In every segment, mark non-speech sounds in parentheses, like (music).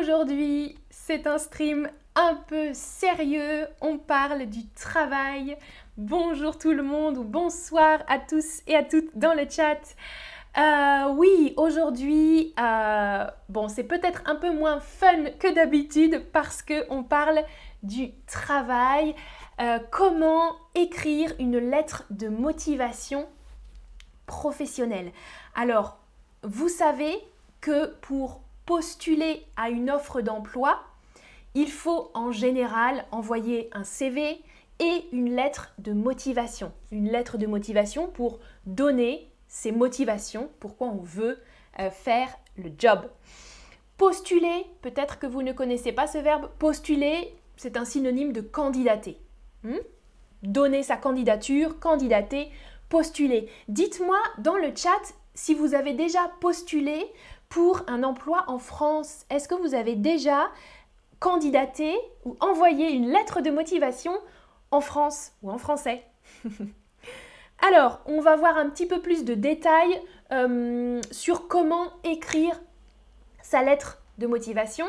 Aujourd'hui, c'est un stream un peu sérieux. On parle du travail. Bonjour tout le monde ou bonsoir à tous et à toutes dans le chat. Euh, oui, aujourd'hui, euh, bon, c'est peut-être un peu moins fun que d'habitude parce qu'on parle du travail. Euh, comment écrire une lettre de motivation professionnelle? Alors, vous savez que pour postuler à une offre d'emploi, il faut en général envoyer un CV et une lettre de motivation. Une lettre de motivation pour donner ses motivations, pourquoi on veut euh, faire le job. Postuler, peut-être que vous ne connaissez pas ce verbe, postuler, c'est un synonyme de candidater. Hmm? Donner sa candidature, candidater, postuler. Dites-moi dans le chat si vous avez déjà postulé pour un emploi en France. Est-ce que vous avez déjà candidaté ou envoyé une lettre de motivation en France ou en français? (laughs) Alors, on va voir un petit peu plus de détails euh, sur comment écrire sa lettre de motivation.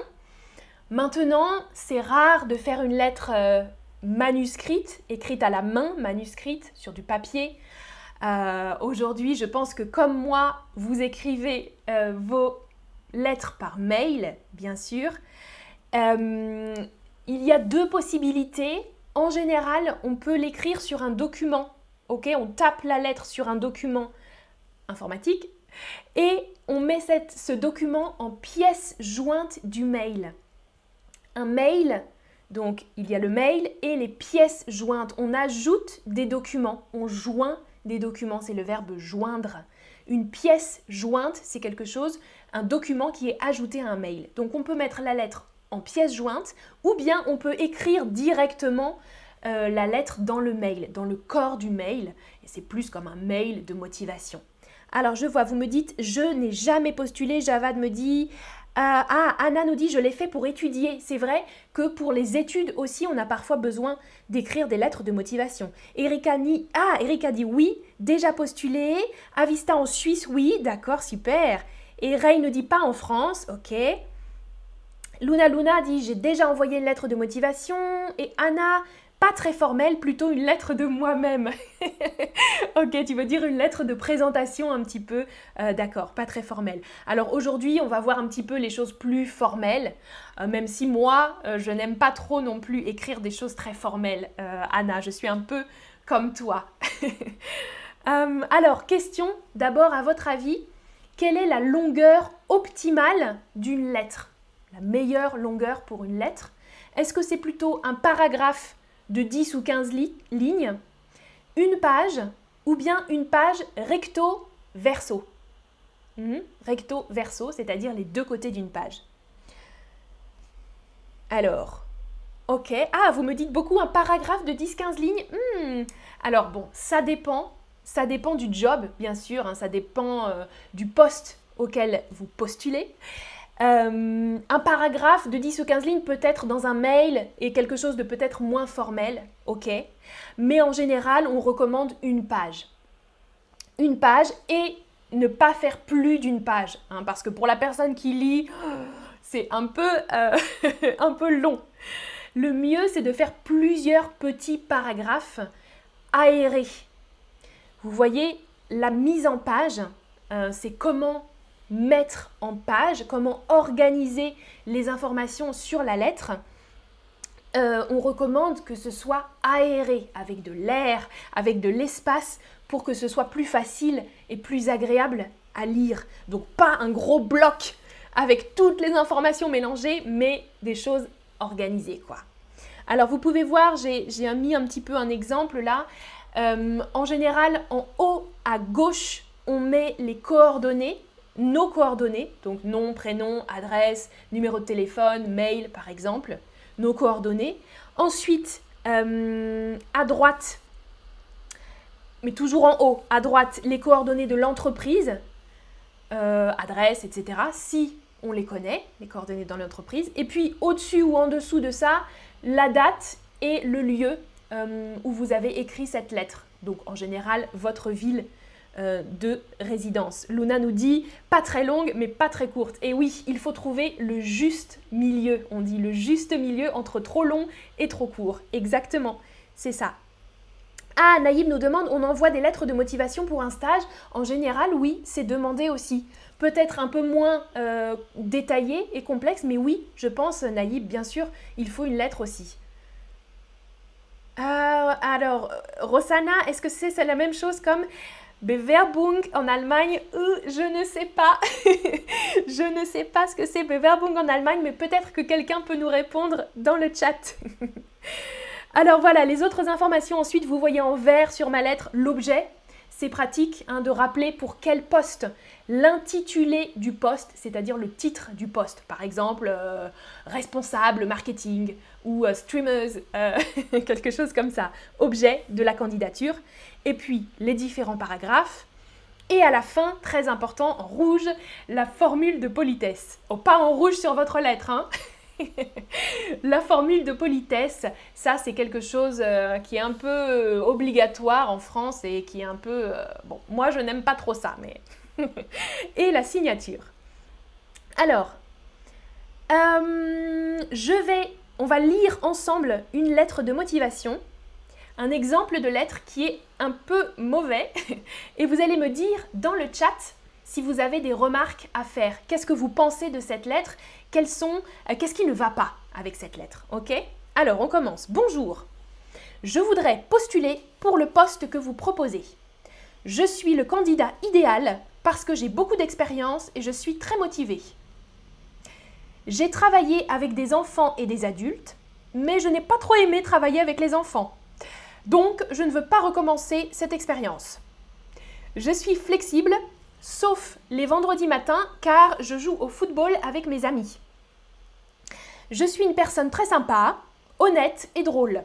Maintenant, c'est rare de faire une lettre euh, manuscrite, écrite à la main, manuscrite sur du papier. Euh, aujourd'hui, je pense que comme moi, vous écrivez vos lettres par mail, bien sûr. il y a deux possibilités. En général, on peut l'écrire sur un document ok? On tape la lettre sur un document informatique et on met ce document en pièce jointe du mail. Un mail, donc il y a le mail et les pièces jointes. On ajoute des documents, on joint des documents, c'est le verbe joindre. Une pièce jointe, c'est quelque chose, un document qui est ajouté à un mail. Donc on peut mettre la lettre en pièce jointe ou bien on peut écrire directement euh, la lettre dans le mail, dans le corps du mail, et c'est plus comme un mail de motivation. Alors je vois, vous me dites, je n'ai jamais postulé, Javad me dit, ah, Anna nous dit, je l'ai fait pour étudier. C'est vrai que pour les études aussi, on a parfois besoin d'écrire des lettres de motivation. Erika, ni, ah, Erika dit oui, déjà postulé. Avista en Suisse, oui, d'accord, super. Et Ray ne dit pas en France, ok. Luna Luna dit j'ai déjà envoyé une lettre de motivation. Et Anna, pas très formelle, plutôt une lettre de moi-même. (laughs) ok, tu veux dire une lettre de présentation un petit peu, euh, d'accord, pas très formelle. Alors aujourd'hui, on va voir un petit peu les choses plus formelles, euh, même si moi, euh, je n'aime pas trop non plus écrire des choses très formelles, Anna, je suis un peu comme toi. (laughs) alors, question, d'abord, à votre avis, quelle est la longueur optimale d'une lettre? La meilleure longueur pour une lettre Est-ce que c'est plutôt un paragraphe de 10 ou 15 lignes, une page ou bien une page recto verso? Hmm? Recto verso, c'est-à-dire les deux côtés d'une page. Alors, ok. Ah, vous me dites beaucoup un paragraphe de 10-15 lignes hmm. Alors bon, ça dépend. Ça dépend du job, bien sûr. Hein. ça dépend euh, du poste auquel vous postulez. Euh, un paragraphe de 10 ou 15 lignes peut être dans un mail et quelque chose de peut-être moins formel, ok. Mais en général, on recommande une page. Une page et ne pas faire plus d'une page. Hein, parce que pour la personne qui lit, (gasps) c'est un peu, euh, (laughs) un peu long. Le mieux, c'est de faire plusieurs petits paragraphes aérés. Vous voyez, la mise en page, euh, c'est comment mettre en page, comment organiser les informations sur la lettre, euh, on recommande que ce soit aéré, avec de l'air, avec de l'espace, pour que ce soit plus facile et plus agréable à lire. Donc pas un gros bloc avec toutes les informations mélangées, mais des choses organisées, quoi. Alors vous pouvez voir, j'ai mis un petit peu un exemple là. Euh, en général, en haut à gauche, on met les coordonnées nos coordonnées, donc nom, prénom, adresse, numéro de téléphone, mail par exemple, nos coordonnées. Ensuite, euh, à droite, mais toujours en haut, à droite, les coordonnées de l'entreprise, euh, adresse, etc. Si on les connaît, les coordonnées dans l'entreprise. Et puis au-dessus ou en dessous de ça, la date et le lieu euh, où vous avez écrit cette lettre. Donc en général, votre ville euh, de résidence. Luna nous dit pas très longue mais pas très courte. Et oui, il faut trouver le juste milieu. On dit le juste milieu entre trop long et trop court. Exactement, c'est ça. Ah, Naïb nous demande, on envoie des lettres de motivation pour un stage En général, oui, c'est demandé aussi. Peut-être un peu moins euh, détaillé et complexe, mais oui, je pense, Naïb, bien sûr, il faut une lettre aussi. Euh, alors, Rosanna, est-ce que c'est la même chose comme Bewerbung en Allemagne, euh, je ne sais pas. (laughs) je ne sais pas ce que c'est Bewerbung en Allemagne, mais peut-être que quelqu'un peut nous répondre dans le chat. (laughs) Alors voilà, les autres informations ensuite, vous voyez en vert sur ma lettre l'objet. C'est pratique hein, de rappeler pour quel poste, l'intitulé du poste, c'est-à-dire le titre du poste. Par exemple, euh, responsable marketing ou euh, streamers, (laughs) quelque chose comme ça. Objet de la candidature et puis les différents paragraphes. Et à la fin, très important, en rouge, la formule de politesse. Oh, pas en rouge sur votre lettre, hein (laughs) (laughs) La formule de politesse, ça c'est quelque chose euh, qui est un peu euh, obligatoire en France et qui est un peu... Euh, bon, moi je n'aime pas trop ça, mais... (laughs) et la signature. Alors, je vais... On va lire ensemble une lettre de motivation un exemple de lettre qui est un peu mauvais (laughs) et vous allez me dire dans le chat si vous avez des remarques à faire. Qu'est-ce que vous pensez de cette lettre? Quels sont euh, qu'est-ce qui ne va pas avec cette lettre? OK? Alors, on commence. Bonjour. Je voudrais postuler pour le poste que vous proposez. Je suis le candidat idéal parce que j'ai beaucoup d'expérience et je suis très motivée. J'ai travaillé avec des enfants et des adultes, mais je n'ai pas trop aimé travailler avec les enfants. Donc, je ne veux pas recommencer cette expérience. Je suis flexible, sauf les vendredis matins, car je joue au football avec mes amis. Je suis une personne très sympa, honnête et drôle.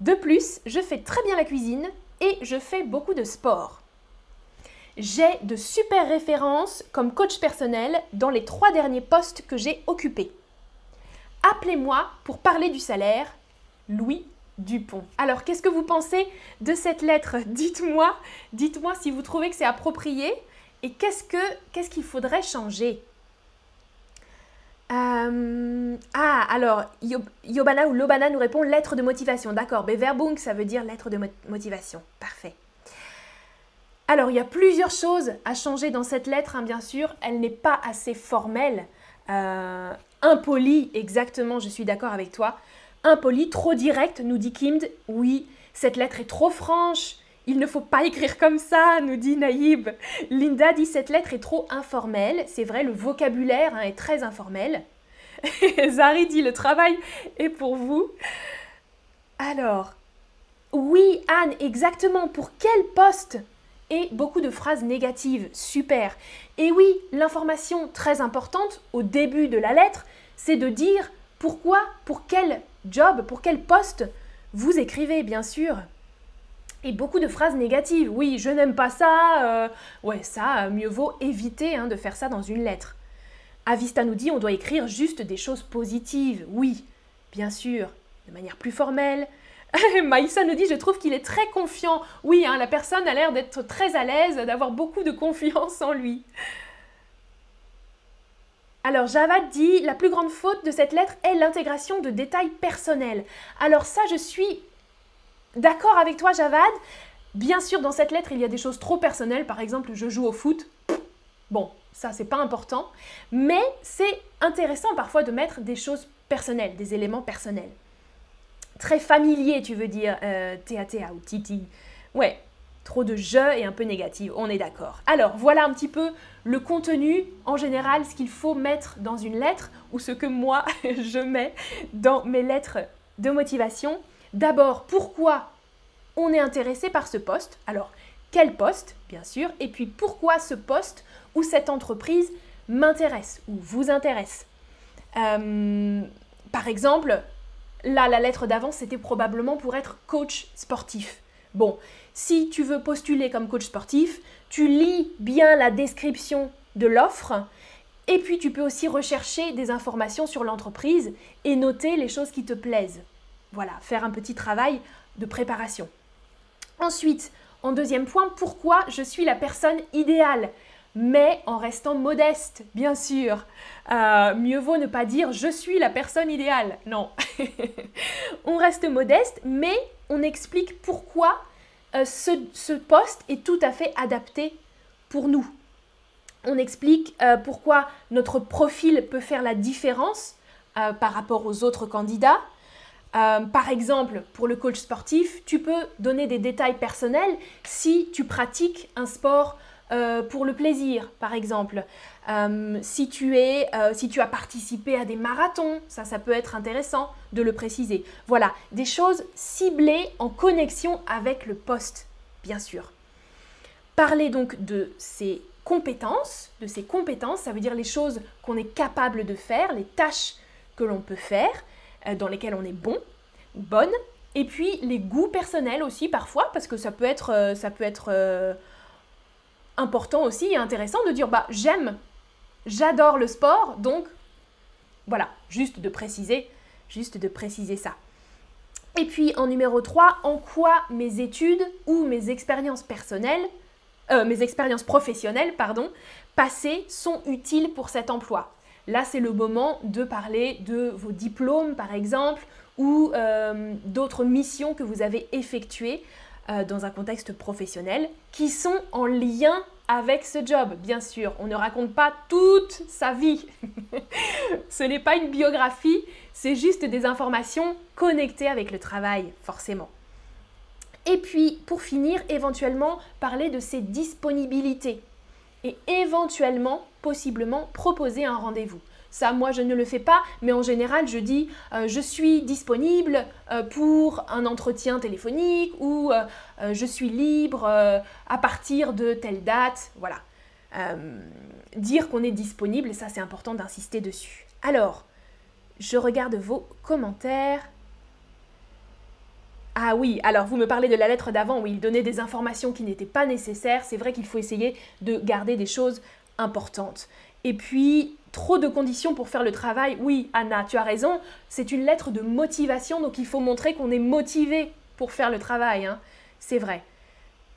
De plus, je fais très bien la cuisine et je fais beaucoup de sport. J'ai de super références comme coach personnel dans les trois derniers postes que j'ai occupés. Appelez-moi pour parler du salaire. Louis Dupont. Alors, qu'est-ce que vous pensez de cette lettre? (laughs) Dites-moi, dites-moi si vous trouvez que c'est approprié et qu'est-ce que qu'est-ce qu'il faudrait changer? Euh, Ah, alors, Yobana ou Lobana nous répond lettre de motivation. D'accord, Beverbung, ça veut dire lettre de motivation. Parfait. Alors, il y a plusieurs choses à changer dans cette lettre, hein, bien sûr. Elle n'est pas assez formelle. Euh, impolie, exactement, je suis d'accord avec toi impoli, trop direct, nous dit Kimd. Oui, cette lettre est trop franche. Il ne faut pas écrire comme ça, nous dit Naïb. Linda dit cette lettre est trop informelle. C'est vrai, le vocabulaire hein, est très informel. (laughs) Zari dit le travail est pour vous. Alors, oui, Anne, exactement. Pour quel poste? Et beaucoup de phrases négatives. Super. Et oui, l'information très importante au début de la lettre, c'est de dire pourquoi, pour quel job, pour quel poste vous écrivez, bien sûr. Et beaucoup de phrases négatives. Oui, je n'aime pas ça. Euh, ouais, ça, mieux vaut éviter hein, de faire ça dans une lettre. Avista nous dit on doit écrire juste des choses positives. Oui, bien sûr, de manière plus formelle. (laughs) Maïssa nous dit je trouve qu'il est très confiant. Oui, hein, la personne a l'air d'être très à l'aise, d'avoir beaucoup de confiance en lui. Alors Javad dit la plus grande faute de cette lettre est l'intégration de détails personnels. Alors ça je suis d'accord avec toi Javad. Bien sûr dans cette lettre il y a des choses trop personnelles, par exemple je joue au foot. Bon, ça c'est pas important, mais c'est intéressant parfois de mettre des choses personnelles, des éléments personnels. Très familier tu veux dire, euh, ou Titi. Ouais, trop de je et un peu négatif, on est d'accord. Alors voilà un petit peu le contenu, en général, ce qu'il faut mettre dans une lettre ou ce que moi (laughs) je mets dans mes lettres de motivation. D'abord, pourquoi on est intéressé par ce poste? Alors, quel poste, bien sûr, et puis pourquoi ce poste ou cette entreprise m'intéresse ou vous intéresse? Euh, par exemple, là, la lettre d'avant, c'était probablement pour être coach sportif. Bon, si tu veux postuler comme coach sportif, tu lis bien la description de l'offre et puis tu peux aussi rechercher des informations sur l'entreprise et noter les choses qui te plaisent. Voilà, faire un petit travail de préparation. Ensuite, En deuxième point, pourquoi je suis la personne idéale mais en restant modeste, bien sûr. Euh, mieux vaut ne pas dire je suis la personne idéale. Non. (laughs) on reste modeste, mais on explique pourquoi euh, ce, poste est tout à fait adapté pour nous. On explique euh, pourquoi notre profil peut faire la différence par rapport aux autres candidats. Par exemple, pour le coach sportif, tu peux donner des détails personnels si tu pratiques un sport euh, pour le plaisir, par exemple. Euh, si, tu euh, as participé à des marathons, ça, peut être intéressant de le préciser. Voilà, des choses ciblées en connexion avec le poste, bien sûr. Parler donc de ses compétences, de ses compétences, ça veut dire les choses qu'on est capable de faire, les tâches que l'on peut faire, dans lesquelles on est bon, bonne, et puis les goûts personnels aussi parfois, parce que ça peut être, ça peut être important aussi et intéressant de dire bah j'aime, j'adore le sport, donc voilà, juste de préciser, juste de préciser ça. Et puis en numéro 3, en quoi mes études ou mes expériences personnelles, euh, mes expériences professionnelles, pardon, passées sont utiles pour cet emploi? Là, c'est le moment de parler de vos diplômes, par exemple, ou euh, d'autres missions que vous avez effectuées euh, dans un contexte professionnel qui sont en lien avec ce job, bien sûr. On ne raconte pas toute sa vie. (laughs) ce n'est pas une biographie, c'est juste des informations connectées avec le travail, forcément. Et puis, pour finir, éventuellement, parler de ses disponibilités. Et éventuellement, possiblement, proposer un rendez-vous. Ça, moi, je ne le fais pas, mais en général, je dis euh, je suis disponible euh, pour un entretien téléphonique ou euh, je suis libre à partir de telle date. Voilà. dire qu'on est disponible, ça, c'est important d'insister dessus. Alors, je regarde vos commentaires. Ah oui, alors vous me parlez de la lettre d'avant où il donnait des informations qui n'étaient pas nécessaires. C'est vrai qu'il faut essayer de garder des choses importantes. Et puis, trop de conditions pour faire le travail. Oui, Anna, tu as raison, c'est une lettre de motivation, donc il faut montrer qu'on est motivé pour faire le travail. Hein. C'est vrai.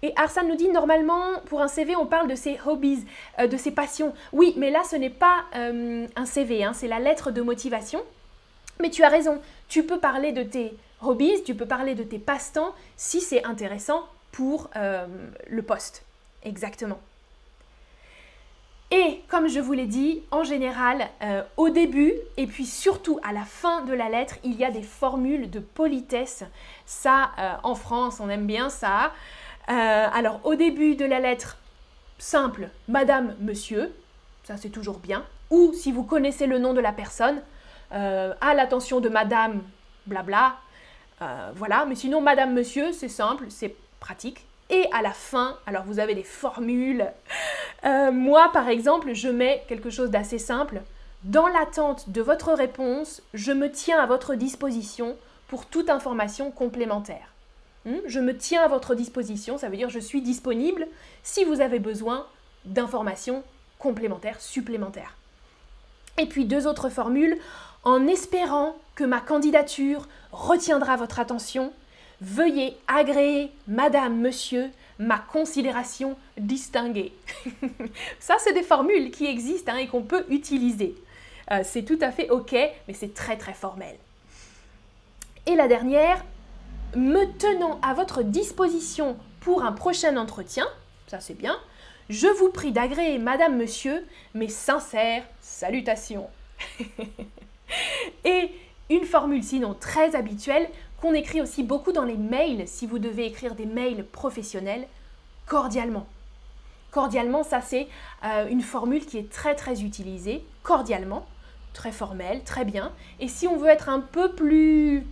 Et Arsane nous dit, normalement, pour un CV, on parle de ses hobbies, euh, de ses passions. Oui, mais là, ce n'est pas euh, un CV, hein, c'est la lettre de motivation. Mais tu as raison, tu peux parler de tes hobbies, tu peux parler de tes passe-temps si c'est intéressant pour euh, le poste. Exactement. Et comme je vous l'ai dit, en général, euh, au début et puis surtout à la fin de la lettre, il y a des formules de politesse. Ça, euh, en France, on aime bien ça. Euh, alors au début de la lettre, simple, Madame, Monsieur, ça c'est toujours bien. Ou si vous connaissez le nom de la personne, à l'attention de Madame, blabla. voilà, mais sinon Madame, Monsieur, c'est simple, c'est pratique. Et à la fin, alors vous avez des formules. Euh, moi, par exemple, je mets quelque chose d'assez simple. Dans l'attente de votre réponse, je me tiens à votre disposition pour toute information complémentaire. Hmm? Je me tiens à votre disposition, ça veut dire je suis disponible si vous avez besoin d'informations complémentaires, supplémentaires. Et puis deux autres formules, en espérant que ma candidature retiendra votre attention, Veuillez agréer, Madame, Monsieur, ma considération distinguée. (laughs) Ça, c'est des formules qui existent hein, et qu'on peut utiliser. Euh, c'est tout à fait OK, mais c'est très très formel. Et la dernière, me tenant à votre disposition pour un prochain entretien, ça c'est bien, je vous prie d'agréer, Madame, Monsieur, mes sincères salutations. (laughs) et une formule sinon très habituelle, qu'on écrit aussi beaucoup dans les mails, si vous devez écrire des mails professionnels, cordialement. Cordialement, ça c'est euh, une formule qui est très très utilisée, cordialement, très formelle, très bien. Et si on veut être un peu plus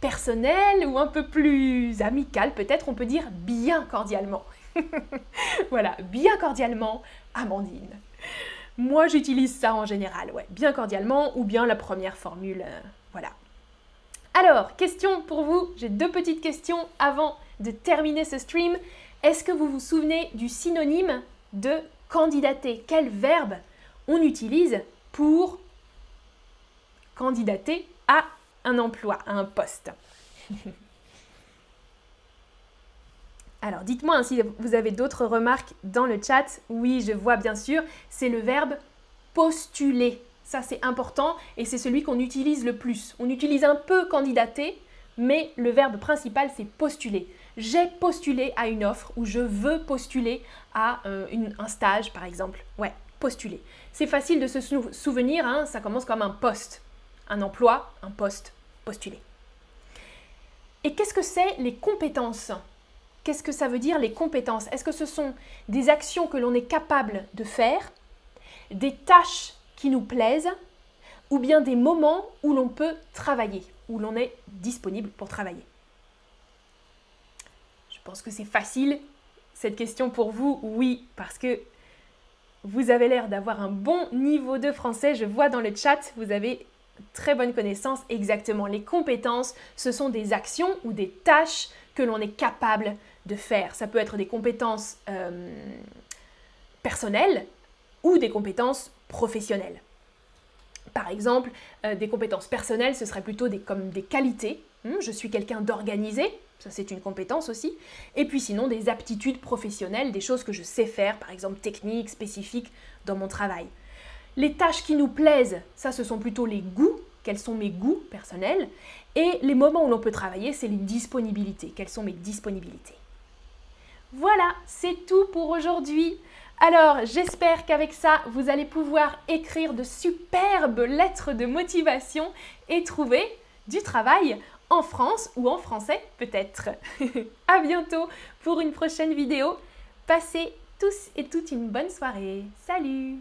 personnel ou un peu plus amical, peut-être on peut dire bien cordialement. (laughs) voilà, bien cordialement, Amandine. Moi, j'utilise ça en général, ouais, bien cordialement, ou bien la première formule, euh, voilà. Alors, question pour vous, j'ai deux petites questions avant de terminer ce stream. Est-ce que vous vous souvenez du synonyme de candidater? Quel verbe on utilise pour candidater à un emploi, à un poste? (laughs) Alors dites-moi hein, si vous avez d'autres remarques dans le chat. Oui, je vois bien sûr, c'est le verbe postuler. Ça c'est important et c'est celui qu'on utilise le plus. On utilise un peu candidater, mais le verbe principal c'est postuler. J'ai postulé à une offre ou je veux postuler à euh, un stage par exemple. Ouais, postuler. C'est facile de se souvenir, hein, ça commence comme un poste. Un emploi, un poste, postuler. Et qu'est-ce que c'est les compétences? Qu'est-ce que ça veut dire les compétences? Est-ce que ce sont des actions que l'on est capable de faire, des tâches qui nous plaisent, ou bien des moments où l'on peut travailler, où l'on est disponible pour travailler Je pense que c'est facile cette question pour vous, oui, parce que vous avez l'air d'avoir un bon niveau de français. Je vois dans le chat, vous avez très bonne connaissance. Exactement, les compétences, ce sont des actions ou des tâches que l'on est capable de faire. Ça peut être des compétences euh, personnelles ou des compétences professionnelles. Par exemple, euh, des compétences personnelles, ce serait plutôt des qualités. Hmm, je suis quelqu'un d'organisé, ça c'est une compétence aussi. Et puis sinon, des aptitudes professionnelles, des choses que je sais faire, par exemple techniques, spécifiques dans mon travail. Les tâches qui nous plaisent, ça ce sont plutôt les goûts, quels sont mes goûts personnels. Et les moments où l'on peut travailler, c'est les disponibilités, quelles sont mes disponibilités. Voilà, c'est tout pour aujourd'hui. Alors, j'espère qu'avec ça, vous allez pouvoir écrire de superbes lettres de motivation et trouver du travail en France ou en français peut-être. (laughs) à bientôt pour une prochaine vidéo. Passez tous et toutes une bonne soirée. Salut